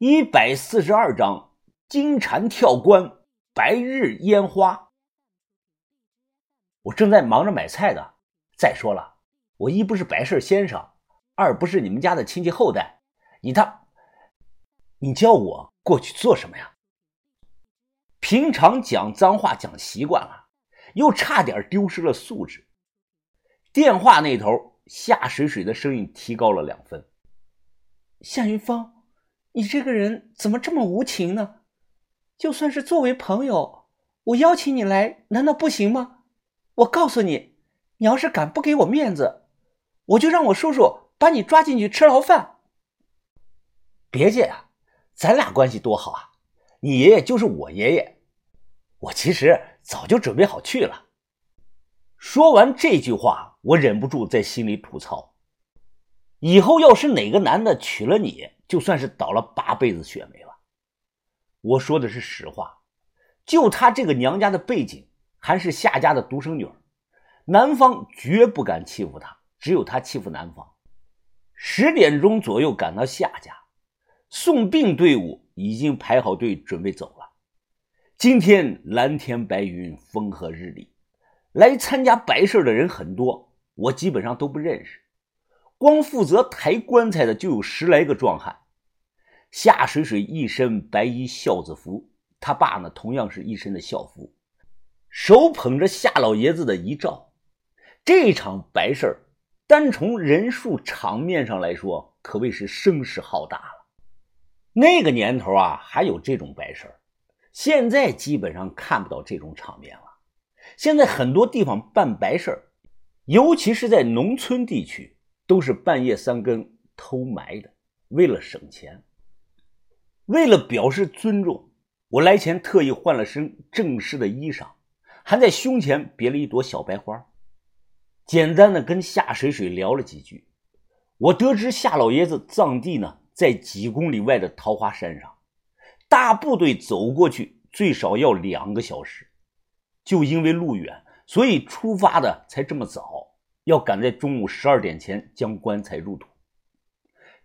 一百四十二章金蝉跳关，白日烟花。我正在忙着买菜呢。再说了，我一不是白事先生，二不是你们家的亲戚后代。你他，你叫我过去做什么呀？平常讲脏话讲习惯了，又差点丢失了素质。电话那头夏水水的声音提高了两分。夏云芳，你这个人怎么这么无情呢？就算是作为朋友，我邀请你来，难道不行吗？我告诉你。你要是敢不给我面子，我就让我叔叔把你抓进去吃牢饭。别介啊，咱俩关系多好啊！你爷爷就是我爷爷，我其实早就准备好去了。说完这句话，我忍不住在心里吐槽：以后要是哪个男的娶了你，就算是倒了八辈子血霉了。我说的是实话，就她这个娘家的背景，还是夏家的独生女儿。男方绝不敢欺负她，只有她欺负男方。十点钟左右赶到夏家，送殡队伍已经排好队准备走了。今天蓝天白云，风和日丽，来参加白事的人很多，我基本上都不认识。光负责抬棺材的就有十来个壮汉。夏水水一身白衣孝子服，他爸呢同样是一身的孝服，手捧着夏老爷子的遗照。这场白事儿，单从人数、场面上来说，可谓是声势浩大了。那个年头啊，还有这种白事儿，现在基本上看不到这种场面了。现在很多地方办白事儿，尤其是在农村地区，都是半夜三更偷埋的，为了省钱。为了表示尊重，我来前特意换了身正式的衣裳，还在胸前别了一朵小白花。简单的跟夏水水聊了几句，我得知夏老爷子葬地呢在几公里外的桃花山上，大部队走过去最少要两个小时，就因为路远，所以出发的才这么早，要赶在中午十二点前将棺材入土。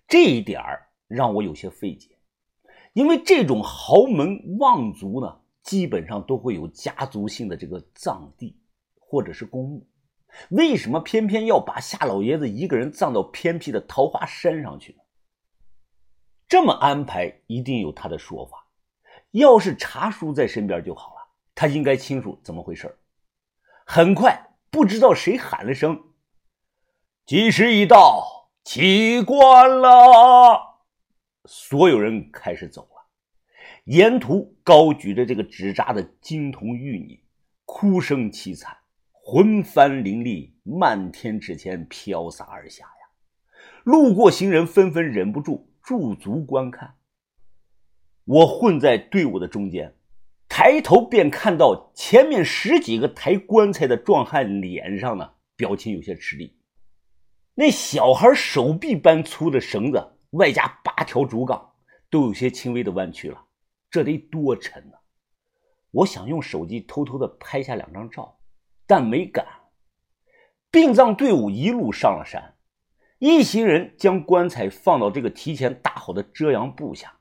这一点让我有些费解，因为这种豪门望族呢，基本上都会有家族性的这个葬地或者是公墓。为什么偏偏要把夏老爷子一个人葬到偏僻的桃花山上去呢？这么安排一定有他的说法。要是茶叔在身边就好了，他应该清楚怎么回事。很快，不知道谁喊了声：“吉时已到，起棺了！”所有人开始走了，沿途高举着这个纸扎的金童玉女，哭声凄惨。魂幡凌厉，漫天纸钱飘洒而下呀！路过行人纷纷忍不住驻足观看。我混在队伍的中间，抬头便看到前面十几个抬棺材的壮汉脸上呢，表情有些吃力。那小孩手臂般粗的绳子，外加八条竹杠，都有些轻微的弯曲了。这得多沉呢！我想用手机偷偷的拍下两张照。但没敢。殡葬队伍一路上了山，一行人将棺材放到这个提前搭好的遮阳布下，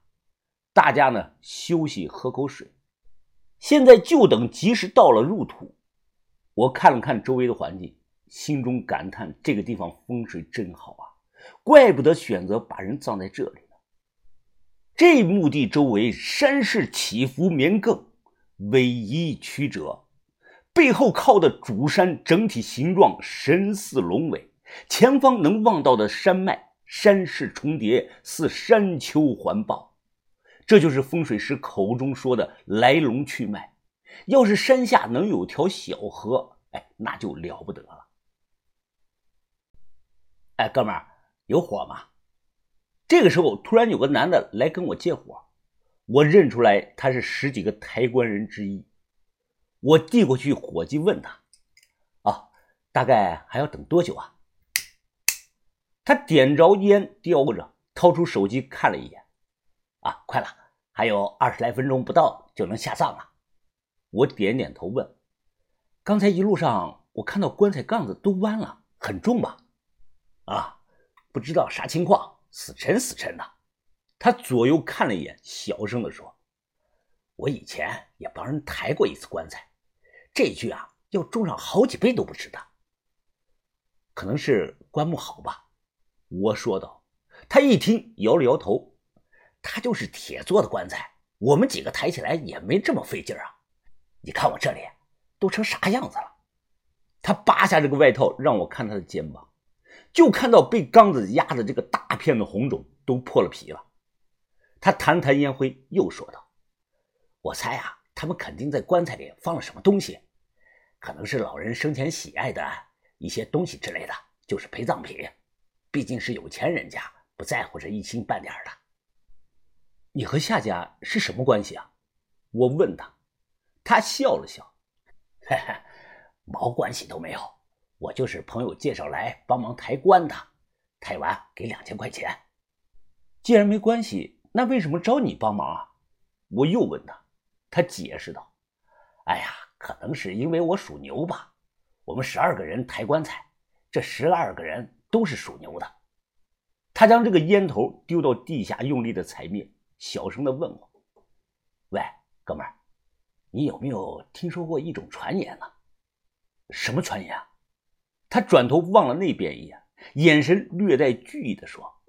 大家呢休息喝口水。现在就等吉时到了入土。我看了看周围的环境，心中感叹：这个地方风水真好啊，怪不得选择把人葬在这里呢。这墓地周围山势起伏绵亘，逶迤曲折。背后靠的主山整体形状神似龙尾，前方能望到的山脉山势重叠，似山丘环抱，这就是风水师口中说的来龙去脉。要是山下能有条小河，哎，那就了不得了。哎，哥们儿，有火吗？这个时候，突然有个男的来跟我借火，我认出来他是十几个抬棺人之一。我递过去火机，问他：“啊，大概还要等多久啊？”他点着烟，叼着，掏出手机看了一眼：“啊，快了，还有二十来分钟不到就能下葬了。”我点点头，问：“刚才一路上我看到棺材杠子都弯了，很重吧？”“啊，不知道啥情况，死沉死沉的。”他左右看了一眼，小声的说：“我以前也帮人抬过一次棺材，这具啊要重上好几倍都不止的。可能是棺木好吧？”我说道。他一听，摇了摇头：“他就是铁做的棺材，我们几个抬起来也没这么费劲啊。你看我这里都成啥样子了？”他扒下这个外套，让我看他的肩膀，就看到被缸子压的这个大片的红肿都破了皮了。他弹弹烟灰，又说道：“我猜啊，他们肯定在棺材里放了什么东西，可能是老人生前喜爱的一些东西之类的，就是陪葬品。毕竟是有钱人家，不在乎这一星半点的。”你和夏家是什么关系啊？我问他，他笑了笑：“ 嘿嘿，毛关系都没有，我就是朋友介绍来帮忙抬棺的，抬完给两千块钱。既然没关系。”那为什么找你帮忙啊？我又问他，他解释道：“哎呀，可能是因为我属牛吧。我们十二个人抬棺材，这十二个人都是属牛的。”他将这个烟头丢到地下，用力的踩灭，小声的问我：“喂，哥们儿，你有没有听说过一种传言呢？什么传言啊？”他转头望了那边一眼，眼神略带惧意的说：“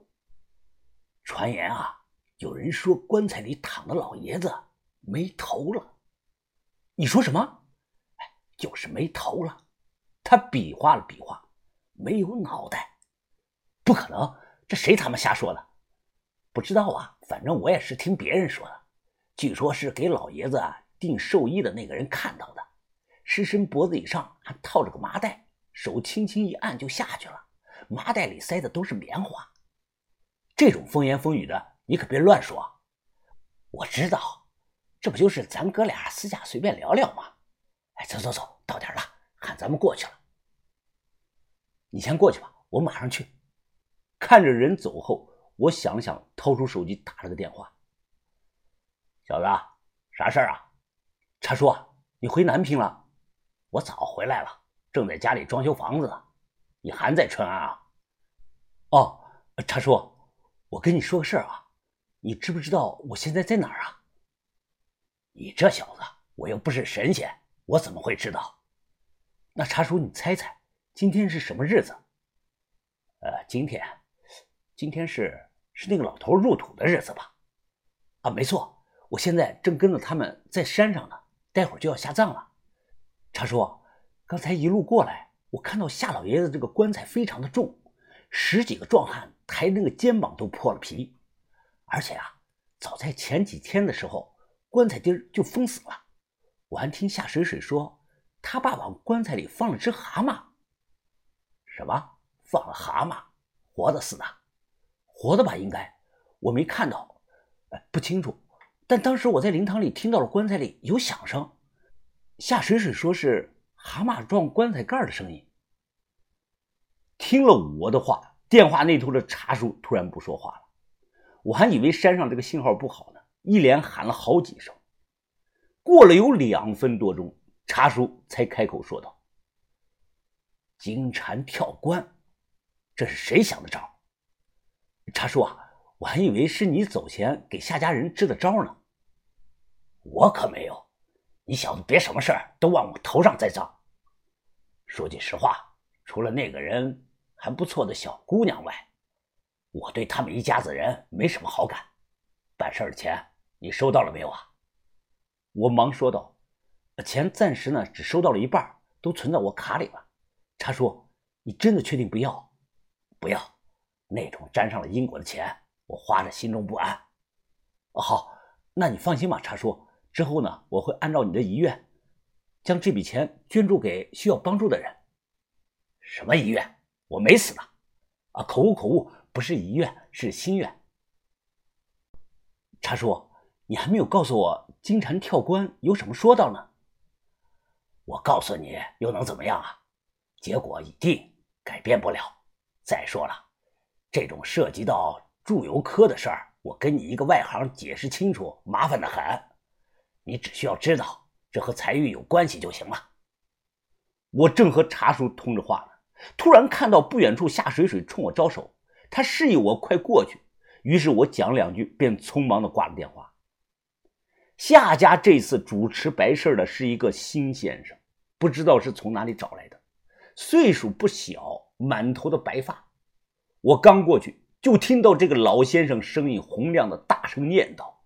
传言啊。”有人说棺材里躺的老爷子没头了，你说什么？哎，就是没头了。他比划了比划，没有脑袋，不可能，这谁他妈瞎说的？不知道啊，反正我也是听别人说的。据说是给老爷子啊订寿衣的那个人看到的，尸身脖子以上还套着个麻袋，手轻轻一按就下去了，麻袋里塞的都是棉花。这种风言风语的。你可别乱说，我知道，这不就是咱哥俩私下随便聊聊吗？哎，走走走，到点了，喊咱们过去了。你先过去吧，我马上去。看着人走后，我想想，掏出手机打了个电话。小子，啥事儿啊？查叔，你回南平了？我早回来了，正在家里装修房子呢。你还在春安啊？哦，茶叔，我跟你说个事儿啊。你知不知道我现在在哪儿啊？你这小子，我又不是神仙，我怎么会知道？那茶叔，你猜猜，今天是什么日子？呃，今天，今天是是那个老头入土的日子吧？啊，没错，我现在正跟着他们在山上呢，待会儿就要下葬了。茶叔，刚才一路过来，我看到夏老爷子这个棺材非常的重，十几个壮汉抬那个肩膀都破了皮。而且啊，早在前几天的时候，棺材钉就封死了。我还听夏水水说，他爸往棺材里放了只蛤蟆。什么？放了蛤蟆？活的死的？活的吧，应该。我没看到，哎，不清楚。但当时我在灵堂里听到了棺材里有响声。夏水水说是蛤蟆撞棺材盖的声音。听了我的话，电话那头的茶叔突然不说话了。我还以为山上这个信号不好呢，一连喊了好几声。过了有两分多钟，茶叔才开口说道：“金蝉跳棺，这是谁想的招？”茶叔啊，我还以为是你走前给夏家人支的招呢。我可没有，你小子别什么事儿都往我头上栽赃。说句实话，除了那个人还不错的小姑娘外，我对他们一家子人没什么好感，办事的钱你收到了没有啊？我忙说道：“钱暂时呢只收到了一半，都存在我卡里了。”茶叔，你真的确定不要？不要，那种沾上了因果的钱，我花着心中不安。哦，好，那你放心吧，茶叔。之后呢，我会按照你的遗愿，将这笔钱捐助给需要帮助的人。什么遗愿？我没死呢！啊，口误，口误。不是遗愿，是心愿。茶叔，你还没有告诉我金蝉跳棺有什么说道呢？我告诉你又能怎么样啊？结果已定，改变不了。再说了，这种涉及到祝由科的事儿，我跟你一个外行解释清楚，麻烦的很。你只需要知道这和财运有关系就行了。我正和茶叔通着话呢，突然看到不远处夏水水冲我招手。他示意我快过去，于是我讲两句，便匆忙的挂了电话。夏家这次主持白事的是一个新先生，不知道是从哪里找来的，岁数不小，满头的白发。我刚过去，就听到这个老先生声音洪亮的大声念道：“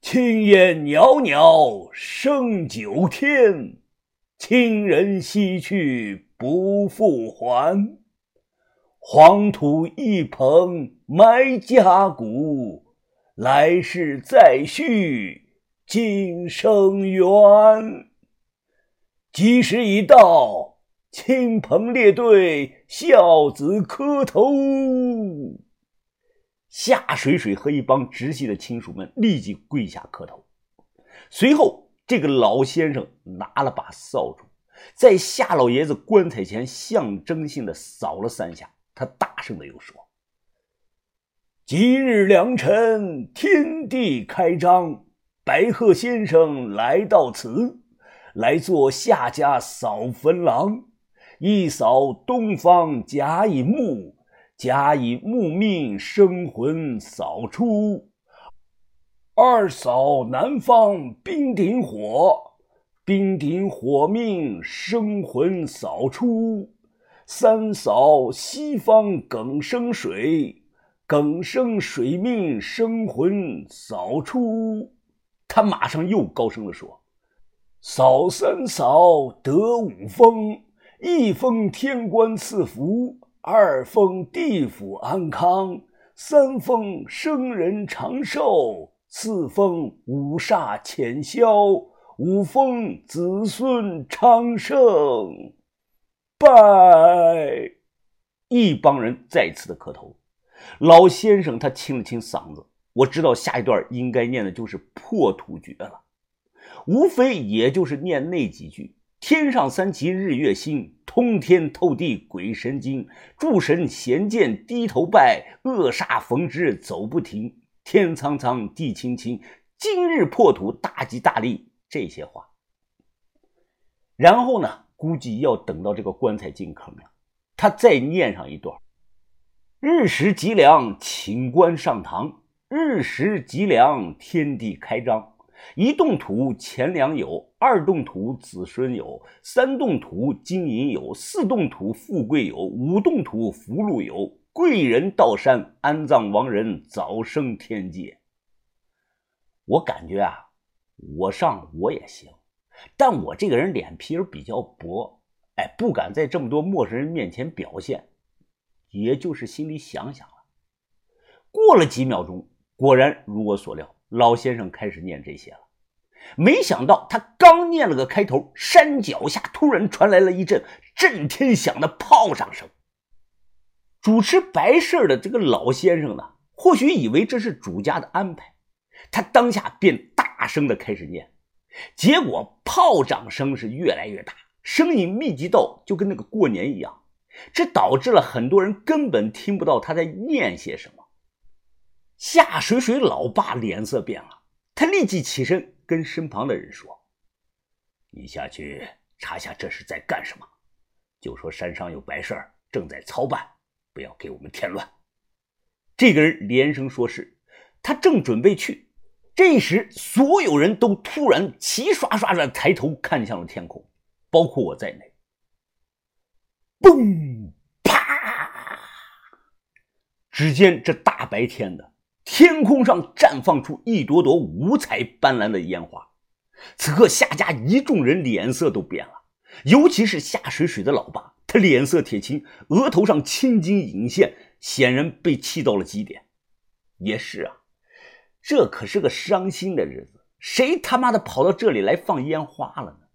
青烟袅袅升九天，亲人西去不复还。”黄土一捧埋家骨，来世再续今生缘。吉时已到，亲朋列队孝子磕头。夏水水和一帮直系的亲属们立即跪下磕头。随后，这个老先生拿了把扫帚，在夏老爷子棺材前象征性的扫了三下。他大声的又说：“吉日良辰，天地开张，白鹤先生来到此，来做夏家扫坟郎。一扫东方甲乙木，甲乙木命生魂扫出；二扫南方冰顶火，冰顶火命生魂扫出。”三扫西方耿生水，耿生水命生魂扫出。他马上又高声的说：“扫三扫得五封，一封天官赐福，二封地府安康，三封生人长寿，四封五煞浅消，五封子孙昌盛。”拜！一帮人再次的磕头。老先生他清了清嗓子，我知道下一段应该念的就是破土诀了，无非也就是念那几句：天上三奇日月星，通天透地鬼神经，诸神闲见低头拜，恶煞逢之走不停，天苍苍地青青，今日破土大吉大利。这些话，然后呢？估计要等到这个棺材进坑了，他再念上一段：“日时吉良，请官上堂；日时吉良，天地开张。一动土钱粮有，二动土子孙有，三动土金银有，四动土富贵有，五动土福禄有。贵人到山安葬亡人，早升天界。”我感觉啊，我上我也行。但我这个人脸皮比较薄，哎，不敢在这么多陌生人面前表现，也就是心里想想了。过了几秒钟，果然如我所料，老先生开始念这些了。没想到他刚念了个开头，山脚下突然传来了一阵震天响的炮仗声。主持白事的这个老先生呢，或许以为这是主家的安排，他当下便大声的开始念。结果炮仗声是越来越大，声音密集到就跟那个过年一样，这导致了很多人根本听不到他在念些什么。夏水水老爸脸色变了，他立即起身跟身旁的人说：“你下去查下这是在干什么，就说山上有白事儿正在操办，不要给我们添乱。”这个人连声说是，他正准备去。这时，所有人都突然齐刷刷的抬头看向了天空，包括我在内。嘣！啪！只见这大白天的天空上绽放出一朵朵五彩斑斓的烟花。此刻，夏家一众人脸色都变了，尤其是夏水水的老爸，他脸色铁青，额头上青筋隐现，显然被气到了极点。也是啊。这可是个伤心的日子，谁他妈的跑到这里来放烟花了呢？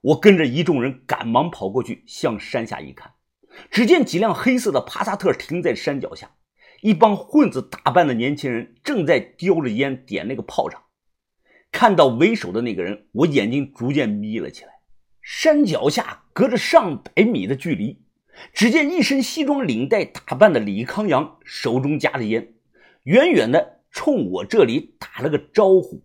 我跟着一众人赶忙跑过去，向山下一看，只见几辆黑色的帕萨特停在山脚下，一帮混子打扮的年轻人正在叼着烟点那个炮仗。看到为首的那个人，我眼睛逐渐眯了起来。山脚下隔着上百米的距离，只见一身西装领带打扮的李康阳手中夹着烟，远远的。冲我这里打了个招呼，